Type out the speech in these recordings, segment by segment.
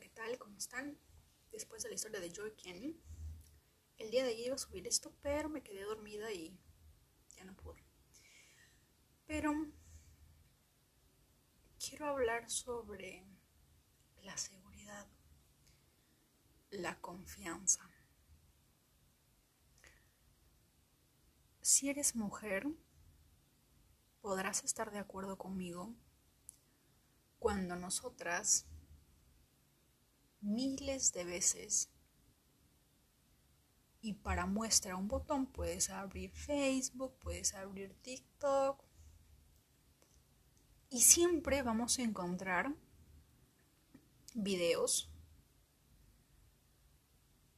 ¿qué tal? ¿Cómo están? Después de la historia de Joy Kenny, el día de ayer iba a subir esto, pero me quedé dormida y ya no pude. Pero quiero hablar sobre la seguridad, la confianza. Si eres mujer, podrás estar de acuerdo conmigo cuando nosotras miles de veces. Y para muestra un botón puedes abrir Facebook, puedes abrir TikTok. Y siempre vamos a encontrar videos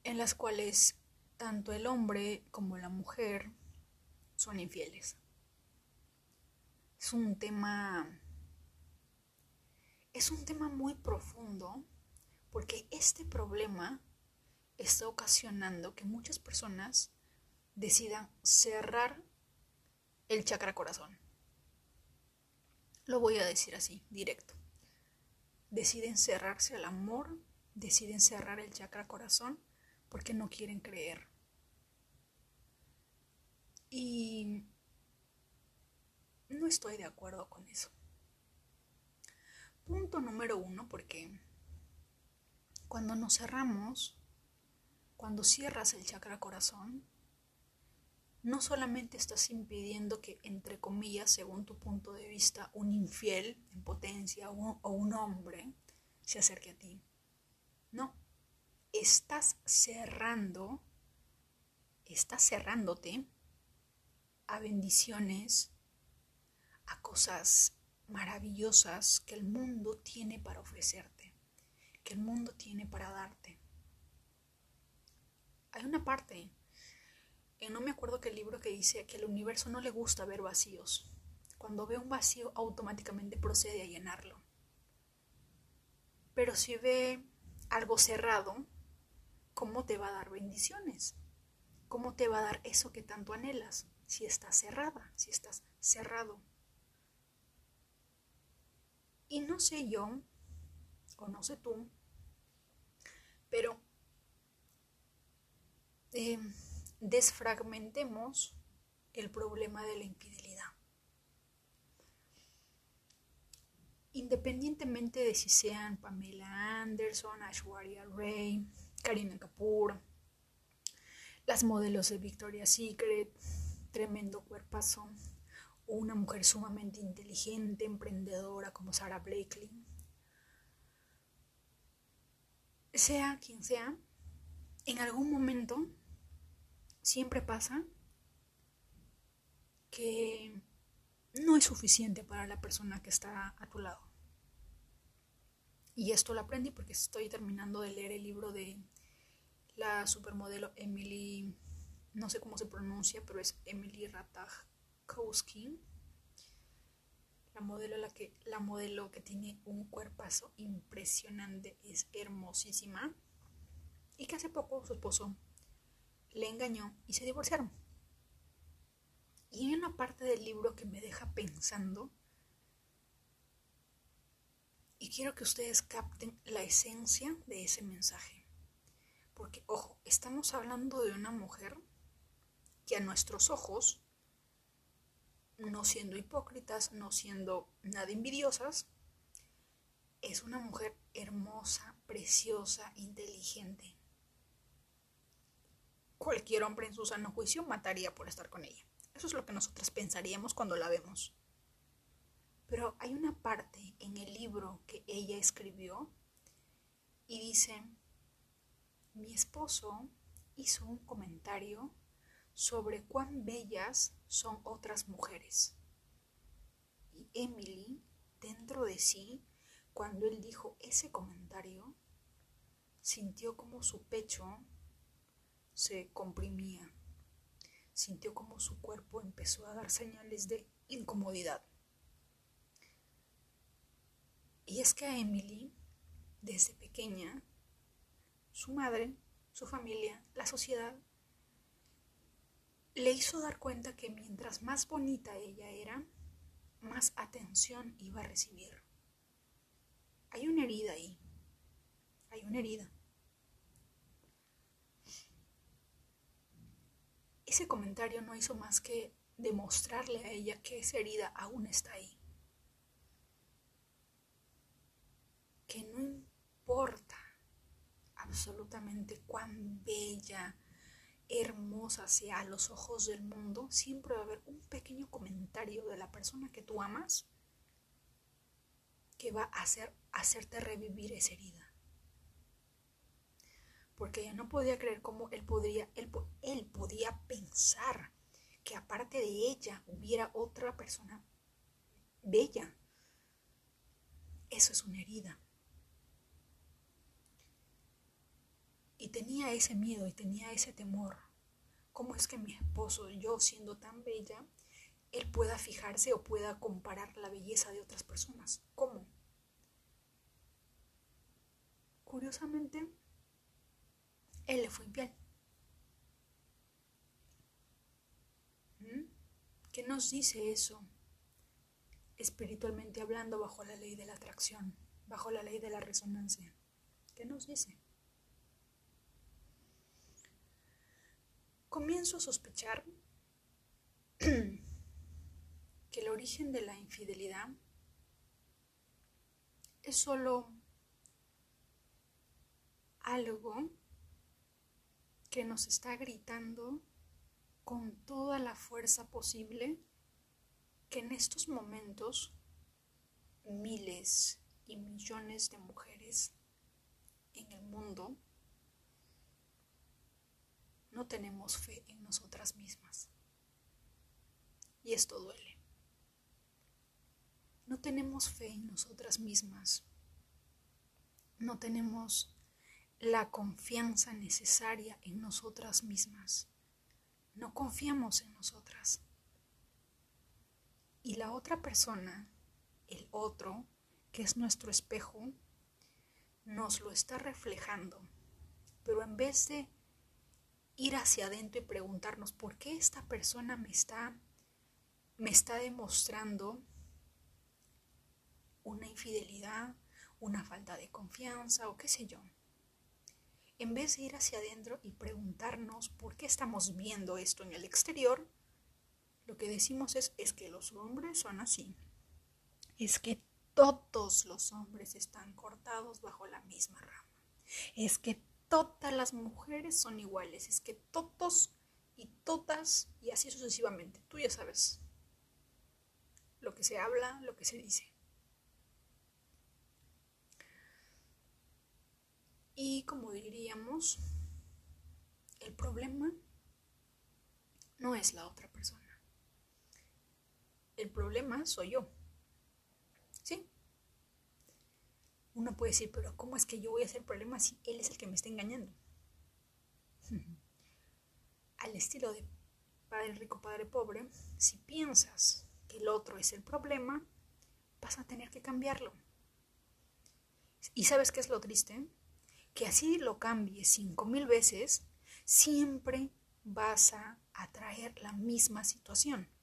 en las cuales tanto el hombre como la mujer son infieles. Es un tema es un tema muy profundo porque este problema está ocasionando que muchas personas decidan cerrar el chakra corazón. Lo voy a decir así, directo. Deciden cerrarse al amor, deciden cerrar el chakra corazón porque no quieren creer. Y no estoy de acuerdo con eso. Punto número uno, porque cuando nos cerramos, cuando cierras el chakra corazón, no solamente estás impidiendo que, entre comillas, según tu punto de vista, un infiel en potencia o, un hombre se acerque a ti. No, estás cerrando, estás cerrándote a bendiciones, a cosas maravillosas que el mundo tiene para ofrecerte, que el mundo tiene para darte. Hay una parte, no me acuerdo qué libro que dice que al universo no le gusta ver vacíos. Cuando ve un vacío automáticamente procede a llenarlo. Pero si ve algo cerrado, ¿cómo te va a dar bendiciones? ¿Cómo te va a dar eso que tanto anhelas? Si estás cerrada, si estás cerrado. Y no sé yo, o no sé tú, pero em, desfragmentemos el problema de la infidelidad. Independientemente de si sean Pamela Anderson, Ashwarya Ray, Karina Kapoor, las modelos de Victoria's Secret, tremendo cuerpazo, o una mujer sumamente inteligente, emprendedora como Sarah Blakely. Sea quien sea, en algún momento siempre pasa que no es suficiente para la persona que está a tu lado. Y esto lo aprendí porque estoy terminando de leer el libro de la supermodelo Emily, no sé cómo se pronuncia, pero es Emily Rataj Kowski, la modelo, la, que, la modelo que tiene un cuerpazo impresionante, es hermosísima, y que hace poco su esposo le engañó y se divorciaron. Y hay una parte del libro que me deja pensando y quiero que ustedes capten la esencia de ese mensaje. Porque, ojo, estamos hablando de una mujer que a nuestros ojos no siendo hipócritas, no siendo nada envidiosas, es una mujer hermosa, preciosa, inteligente. Cualquier hombre en su sano juicio mataría por estar con ella. Eso es lo que nosotras pensaríamos cuando la vemos. Pero hay una parte en el libro que ella escribió y dice, mi esposo hizo un comentario sobre cuán bellas son otras mujeres. Y Emily, dentro de sí, cuando él dijo ese comentario, sintió como su pecho se comprimía, sintió como su cuerpo empezó a dar señales de incomodidad. Y es que a Emily, desde pequeña, su madre, su familia, la sociedad, le hizo dar cuenta que mientras más bonita ella era, más atención iba a recibir. Hay una herida ahí. una herida. Ese comentario no hizo más que demostrarle a ella que esa herida aún está ahí. Que no importa absolutamente cuán bella, hermosa sea a los ojos del mundo, siempre va a haber un pequeño comentario de la persona que tú amas que va a hacer, hacerte revivir esa herida. Porque ella no podía creer cómo él, podría, él, él podía pensar que aparte de ella hubiera otra persona bella. Eso es una herida. Tenía ese miedo y tenía ese temor. ¿Cómo es que mi esposo, yo siendo tan bella, él pueda fijarse o pueda comparar la belleza de otras personas? ¿Cómo? Curiosamente, él le fue infiel. ¿Mm? ¿Qué nos dice eso? Espiritualmente hablando, bajo la ley de la atracción, bajo la ley de la resonancia. ¿Qué nos dice? Comienzo a sospechar que el origen de la infidelidad es solo algo que nos está gritando con toda la fuerza posible que en estos momentos miles y millones de mujeres en el mundo no tenemos fe en nosotras mismas. Y esto duele. No tenemos fe en nosotras mismas. No tenemos la confianza necesaria en nosotras mismas. No confiamos en nosotras. Y la otra persona, el otro, que es nuestro espejo, nos lo está reflejando. Pero en vez de ir hacia adentro y preguntarnos por qué esta persona me está me está demostrando una infidelidad, una falta de confianza o qué sé yo. En vez de ir hacia adentro y preguntarnos por qué estamos viendo esto en el exterior, lo que decimos es, es que los hombres son así. Es que todos los hombres están cortados bajo la misma rama. Es que todas las mujeres son iguales, es que todos y todas y así sucesivamente. Tú ya sabes lo que se habla, lo que se dice. Y como diríamos, el problema no es la otra persona. El problema soy yo. ¿Sí? Uno puede decir, pero ¿cómo es que yo voy a hacer problema si él es el que me está engañando? Al estilo de padre rico, padre pobre, si piensas que el otro es el problema, vas a tener que cambiarlo. ¿Y sabes qué es lo triste? Que así lo cambies cinco mil veces, siempre vas a atraer la misma situación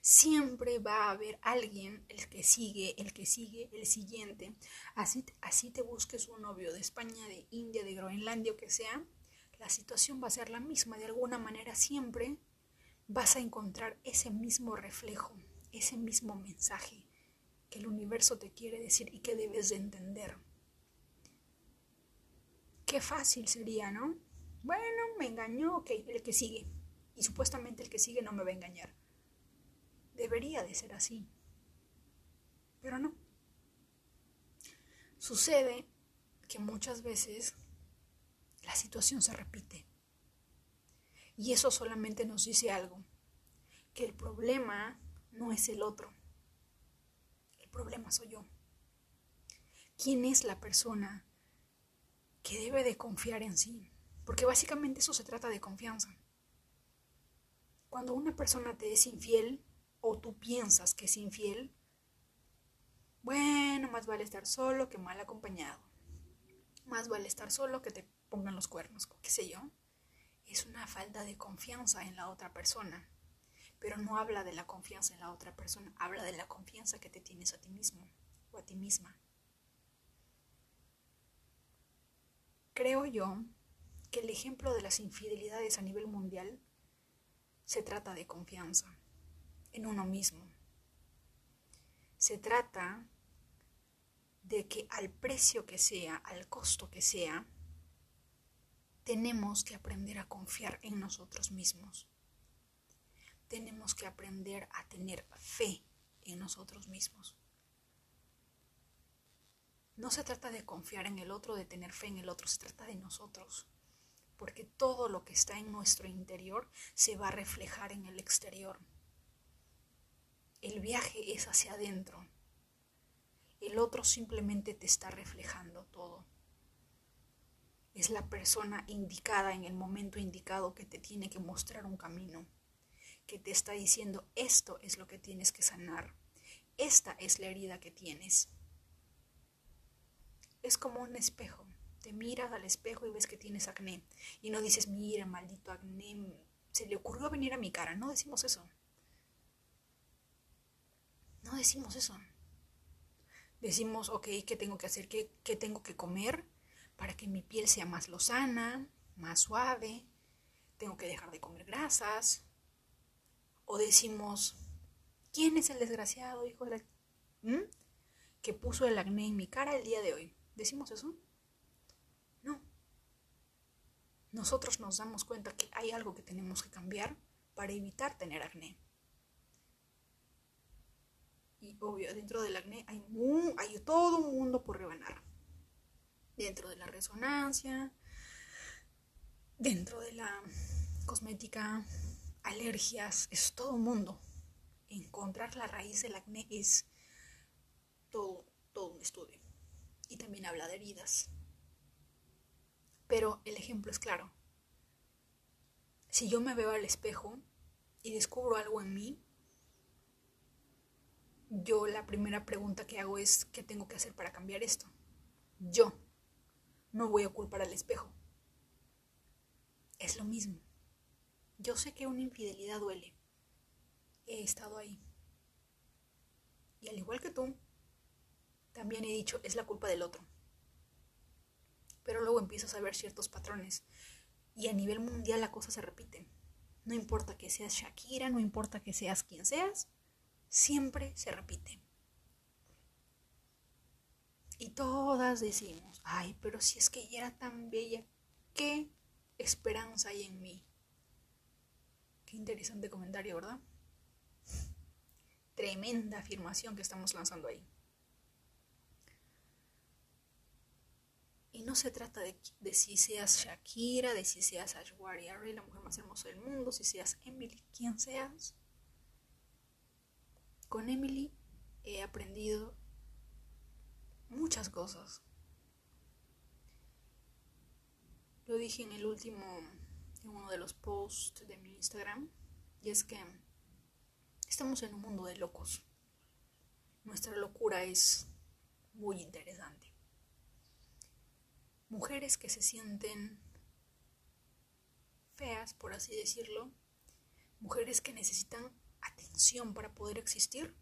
siempre va a haber alguien, el que sigue, el que sigue, el siguiente. Así, así te busques un novio de España, de India, de Groenlandia o que sea, la situación va a ser la misma. De alguna manera siempre vas a encontrar ese mismo reflejo, ese mismo mensaje que el universo te quiere decir y que debes de entender. Qué fácil sería, ¿no? Bueno, me engañó, ok, el que sigue. Y supuestamente el que sigue no me va a engañar. Debería de ser así. Pero no. Sucede que muchas veces la situación se repite. Y eso solamente nos dice algo, que el problema no es el otro. El problema soy yo. ¿Quién es la persona que debe de confiar en sí? Porque básicamente eso se trata de confianza. Cuando una persona te es infiel, o tú piensas que es infiel, bueno, más vale estar solo que mal acompañado. Más vale estar solo que te pongan los cuernos, qué sé yo. Es una falta de confianza en la otra persona. Pero no habla de la confianza en la otra persona, habla de la confianza que te tienes a ti mismo o a ti misma. creo yo que el ejemplo de las infidelidades a nivel mundial se trata de confianza en uno mismo. Se trata de que al precio que sea, al costo que sea, tenemos que aprender a confiar en nosotros mismos. Tenemos que aprender a tener fe en nosotros mismos. No se trata de confiar en el otro, de tener fe en el otro, se trata de nosotros. Porque todo lo que está en nuestro interior se va a reflejar en el exterior. El viaje es hacia adentro. El otro simplemente te está reflejando todo. Es la persona indicada en el momento indicado que te tiene que mostrar un camino, que te está diciendo esto es lo que tienes que sanar, esta es la herida que tienes. Es como un espejo. Te miras al espejo y ves que tienes acné. Y no dices, mira, maldito acné, se le ocurrió venir a mi cara. No decimos eso. No decimos eso. Decimos, ok, ¿qué tengo que hacer? ¿Qué, tengo que comer para que mi piel sea más lozana, más suave? Tengo que dejar de comer grasas. O decimos, ¿quién es el desgraciado hijo de la... ¿Mm? que puso el acné en mi cara el día de hoy? ¿Decimos eso? No. Nosotros nos damos cuenta que hay algo que tenemos que cambiar para evitar tener acné. Y obvio, dentro del acné hay, hay todo un mundo por rebanar. Dentro de la resonancia, dentro de la cosmética, alergias, es todo un mundo. Encontrar la raíz del acné es todo, todo un estudio. Y también habla de heridas. Pero el ejemplo es claro. Si yo me veo al espejo y descubro algo en mí, yo la primera pregunta que hago es, ¿qué tengo que hacer para cambiar esto? Yo. No voy a culpar al espejo. Es lo mismo. Yo sé que una infidelidad duele. He estado ahí. Y al igual que tú, también he dicho, es la culpa del otro. Pero luego empiezas a ver ciertos patrones. Y a nivel mundial la cosa se repite. No importa que seas Shakira, no importa que seas quien seas, siempre se repite. Y todas decimos, ay, pero si es que ella era tan bella, ¿qué esperanza hay en mí? Qué interesante comentario, ¿verdad? Tremenda afirmación que estamos lanzando ahí. Y no se trata de, si seas Shakira, de si seas Ashwarya Ray, la mujer más hermosa del mundo, si seas Emily, quien seas. Con Emily he aprendido muchas cosas. Lo dije en el último, en uno de los posts de mi Instagram, y es que estamos en un mundo de locos. Nuestra locura es muy interesante. Mujeres que se sienten feas, por así decirlo, mujeres que necesitan atención para poder existir,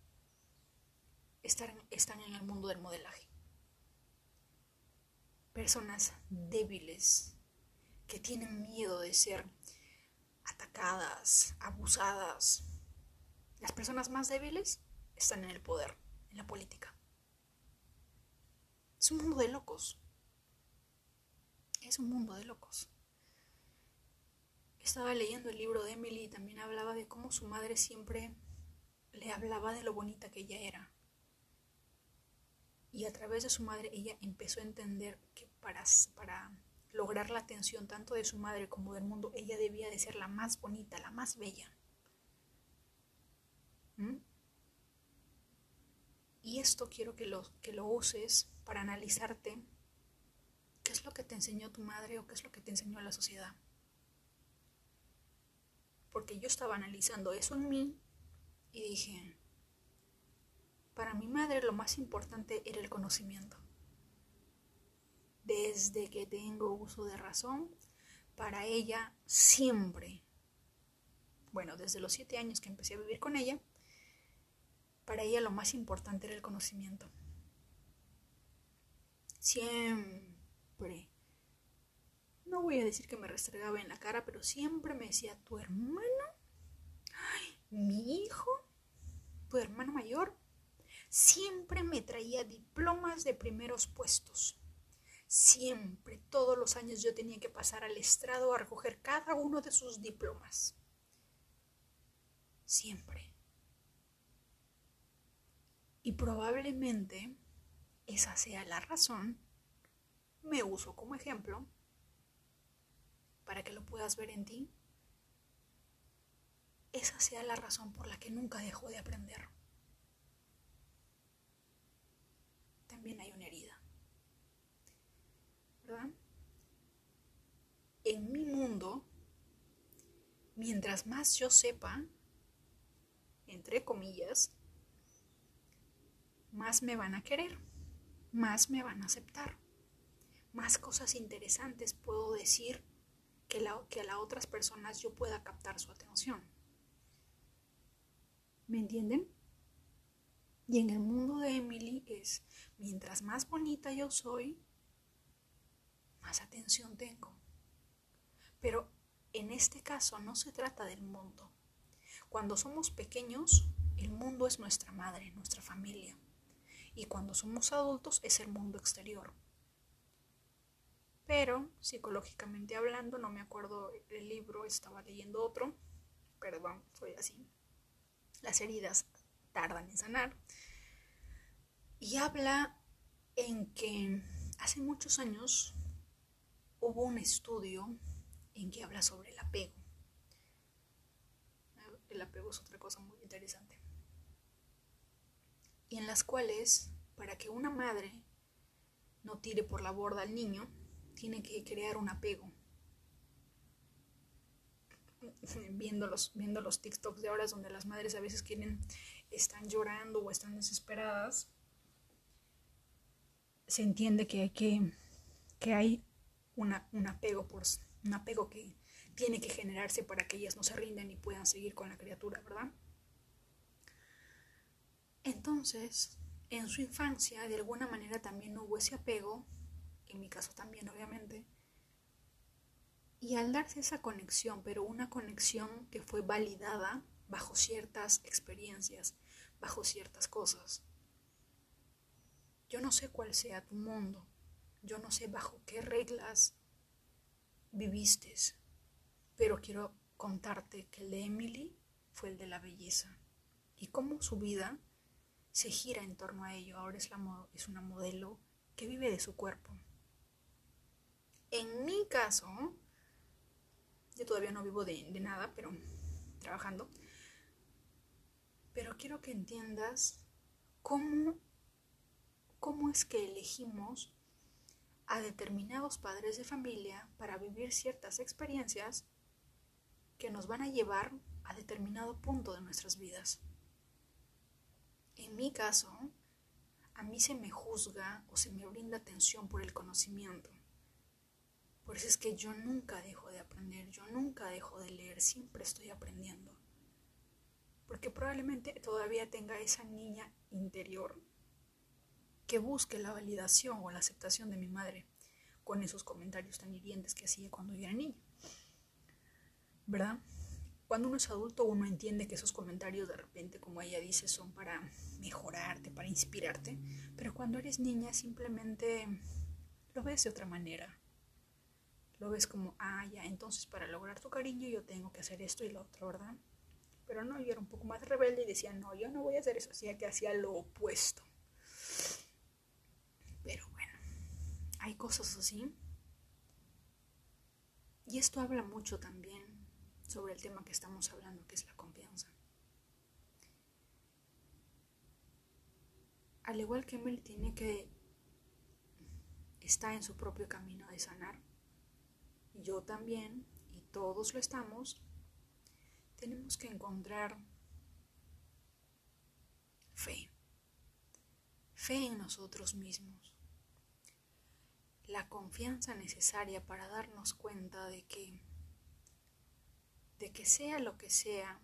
están, están en el mundo del modelaje. Personas débiles que tienen miedo de ser atacadas, abusadas. Las personas más débiles están en el poder, en la política. Es un mundo de locos. Es un mundo de locos estaba leyendo el libro de Emily y también hablaba de cómo su madre siempre le hablaba de lo bonita que ella era. Y a través de su madre ella empezó a entender que para, para lograr la atención tanto de su madre como del mundo, ella debía de ser la más bonita, la más bella. ¿Mm? Y esto quiero que lo, que lo uses para analizarte qué es lo que te enseñó tu madre o qué es lo que te enseñó la sociedad porque yo estaba analizando eso en mí y dije, para mi madre lo más importante era el conocimiento. Desde que tengo uso de razón, para ella siempre, bueno, desde los siete años que empecé a vivir con ella, para ella lo más importante era el conocimiento. Siempre no voy a decir que me restregaba en la cara, pero siempre me decía, tu hermano, mi hijo, tu hermano mayor, siempre me traía diplomas de primeros puestos. Siempre, todos los años yo tenía que pasar al estrado a recoger cada uno de sus diplomas. Siempre. Y probablemente esa sea la razón, me uso como ejemplo, para que lo puedas ver en ti, esa sea la razón por la que nunca dejo de aprender. También hay una herida. ¿Verdad? En mi mundo, mientras más yo sepa, entre comillas, más me van a querer, más me van a aceptar, más cosas interesantes puedo decir que, a las otras personas yo pueda captar su atención. ¿Me entienden? Y en el mundo de Emily es, mientras más bonita yo soy, más atención tengo. Pero en este caso no se trata del mundo. Cuando somos pequeños, el mundo es nuestra madre, nuestra familia y cuando somos adultos es el mundo exterior. Pero psicológicamente hablando, no me acuerdo el libro, estaba leyendo otro, perdón, soy así. Las heridas tardan en sanar. Y habla en que hace muchos años hubo un estudio en que habla sobre el apego. El apego es otra cosa muy interesante y en las cuales, para que una madre no tire por la borda al niño, tiene que crear un apego. Viendo los, viendo los TikToks de ahora donde las madres a veces quieren, están llorando o están desesperadas, se entiende que hay que, que hay un apego por un apego que tiene que generarse para que ellas no se rindan y puedan seguir con la criatura, ¿verdad? Entonces, en su infancia, de alguna manera también hubo ese apego, en mi caso también, obviamente, y al darse esa conexión, pero una conexión que fue validada bajo ciertas experiencias, bajo ciertas cosas. Yo no sé cuál sea tu mundo, yo no sé bajo qué reglas viviste, pero quiero contarte que el de Emily fue el de la belleza y cómo su vida se gira en torno a ello. Ahora es, la, es una modelo que vive de su cuerpo. En mi caso, yo todavía no vivo de, nada, pero trabajando. Pero quiero que entiendas cómo, cómo es que elegimos a determinados padres de familia para vivir ciertas experiencias que nos van a llevar a determinado punto de nuestras vidas. En mi caso, a mí se me juzga o se me brinda atención por el conocimiento. Por eso es que yo nunca dejo de aprender, yo nunca dejo de leer, siempre estoy aprendiendo. Porque probablemente todavía tenga esa niña interior que busque la validación o la aceptación de mi madre con esos comentarios tan hirientes que hacía cuando yo era niña. ¿Verdad? Cuando uno es adulto, uno entiende que esos comentarios de repente, como ella dice, son para mejorarte, para inspirarte, pero cuando eres niña simplemente lo ves de otra manera. Lo ves como, ah, ya, entonces para lograr tu cariño yo tengo que hacer esto y lo otro, ¿verdad? Pero no, yo era un poco más rebelde y decía, no, yo no voy a hacer eso, así que hacía lo opuesto. Pero bueno, hay cosas así. Y esto habla mucho también sobre el tema que estamos hablando, que es la confianza. Al igual que Emily tiene que está en su propio camino de sanar, yo también, y todos lo estamos, tenemos que encontrar fe, fe en nosotros mismos, la confianza necesaria para darnos cuenta de que de que sea lo que sea,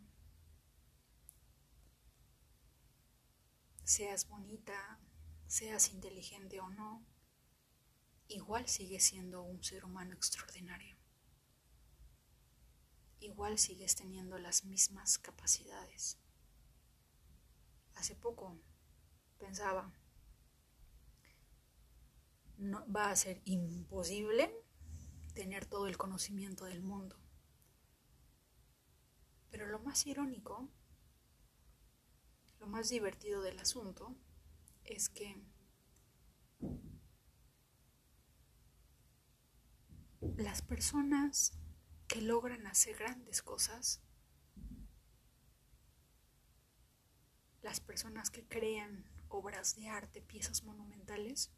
seas bonita, seas inteligente o no, igual sigue siendo un ser humano extraordinario. Igual sigues teniendo las mismas capacidades. Hace poco pensaba, no, va a ser imposible tener todo el conocimiento del mundo. Pero lo más irónico, lo más divertido del asunto es que las personas que logran hacer grandes cosas, las personas que crean obras de arte, piezas monumentales,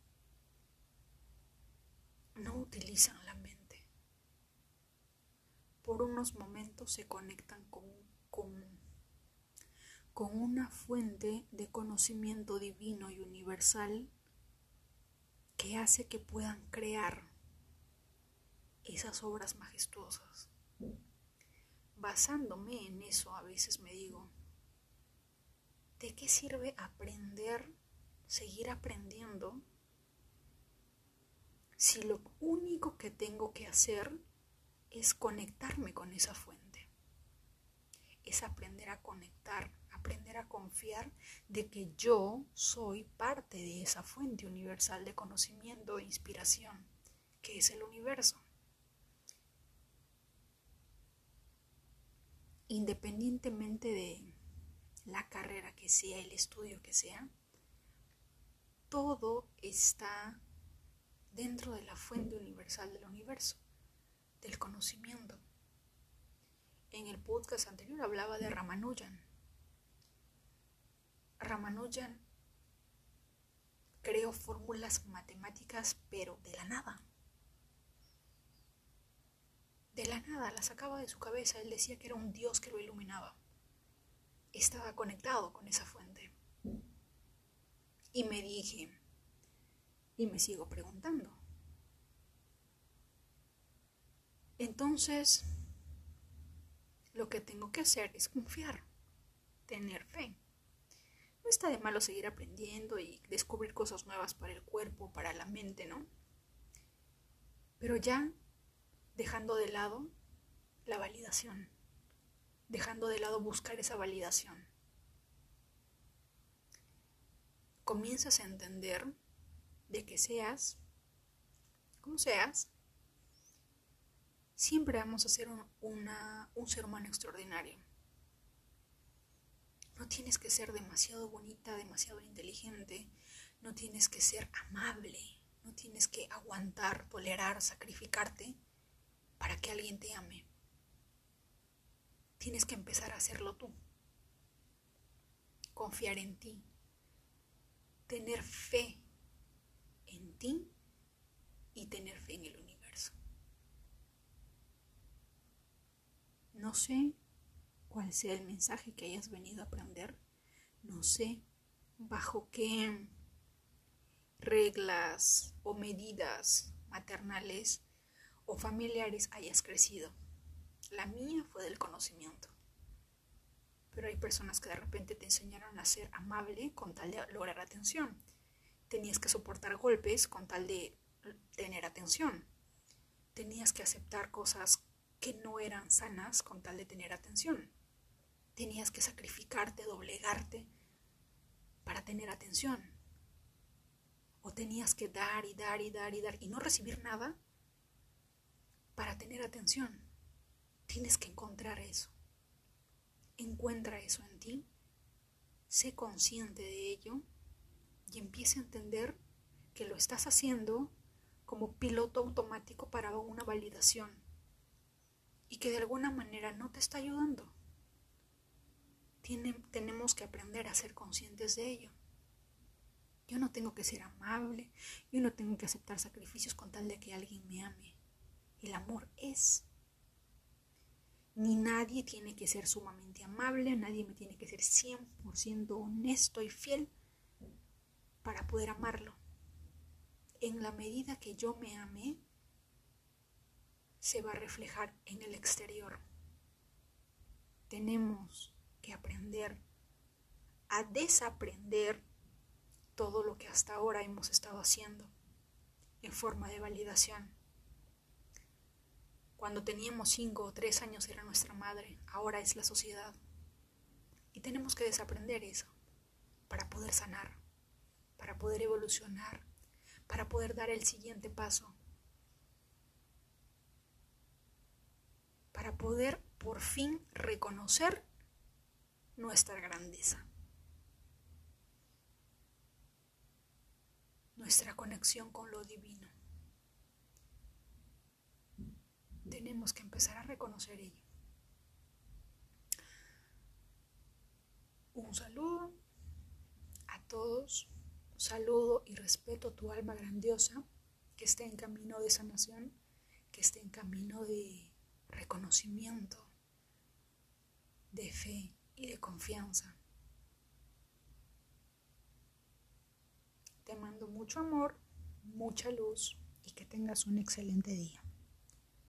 no utilizan la mente. Por unos momentos se conectan con, con, con una fuente de conocimiento divino y universal que hace que puedan crear esas obras majestuosas. Basándome en eso, a veces me digo, ¿de qué sirve aprender, seguir aprendiendo, si lo único que tengo que hacer es conectarme con esa fuente? Es aprender a conectar, aprender a confiar de que yo soy parte de esa fuente universal de conocimiento e inspiración, que es el universo. Independientemente de la carrera que sea, el estudio que sea, todo está dentro de la fuente universal del universo, del conocimiento. En el podcast anterior hablaba de Ramanujan. Ramanujan creó fórmulas matemáticas, pero de la nada de la nada, la sacaba de su cabeza. Él decía que era un Dios que lo iluminaba. Estaba conectado con esa fuente. Y me dije, y me sigo preguntando. Entonces, lo que tengo que hacer es confiar, tener fe. No está de malo seguir aprendiendo y descubrir cosas nuevas para el cuerpo, para la mente, ¿no? Pero ya dejando de lado la validación, dejando de lado buscar esa validación. Comienzas a entender de que seas, como seas, siempre vamos a ser un, un ser humano extraordinario. No tienes que ser demasiado bonita, demasiado inteligente, no tienes que ser amable, no tienes que aguantar, tolerar, sacrificarte para que alguien te ame. Tienes que empezar a hacerlo tú. Confiar en ti. Tener fe en ti y tener fe en el universo. No sé cuál sea el mensaje que hayas venido a aprender. No sé bajo qué reglas o medidas maternales o familiares hayas crecido. La mía fue del conocimiento. Pero hay personas que de repente te enseñaron a ser amable con tal de lograr atención. Tenías que soportar golpes con tal de tener atención. Tenías que aceptar cosas que no eran sanas con tal de tener atención. Tenías que sacrificarte, doblegarte para tener atención. O tenías que dar y dar y dar y dar y no recibir nada para tener atención. Tienes que encontrar eso. Encuentra eso en ti, sé consciente de ello y empieza a entender que lo estás haciendo como piloto automático para una validación y que de alguna manera no te está ayudando. tenemos que aprender a ser conscientes de ello. Yo no tengo que ser amable, yo no tengo que aceptar sacrificios con tal de que alguien me ame. El amor es. Ni nadie tiene que ser sumamente amable, nadie me tiene que ser 100% honesto y fiel para poder amarlo. En la medida que yo me ame, se va a reflejar en el exterior. Tenemos que aprender a desaprender todo lo que hasta ahora hemos estado haciendo en forma de validación. Cuando teníamos cinco o tres años era nuestra madre, ahora es la sociedad. Y tenemos que desaprender eso para poder sanar, para poder evolucionar, para poder dar el siguiente paso, para poder por fin reconocer nuestra grandeza, nuestra conexión con lo divino. Tenemos que empezar a reconocer ello. Un saludo a todos, saludo y respeto a tu alma grandiosa que esté en camino de sanación, que esté en camino de reconocimiento, de fe y de confianza. Te mando mucho amor, mucha luz y que tengas un excelente día.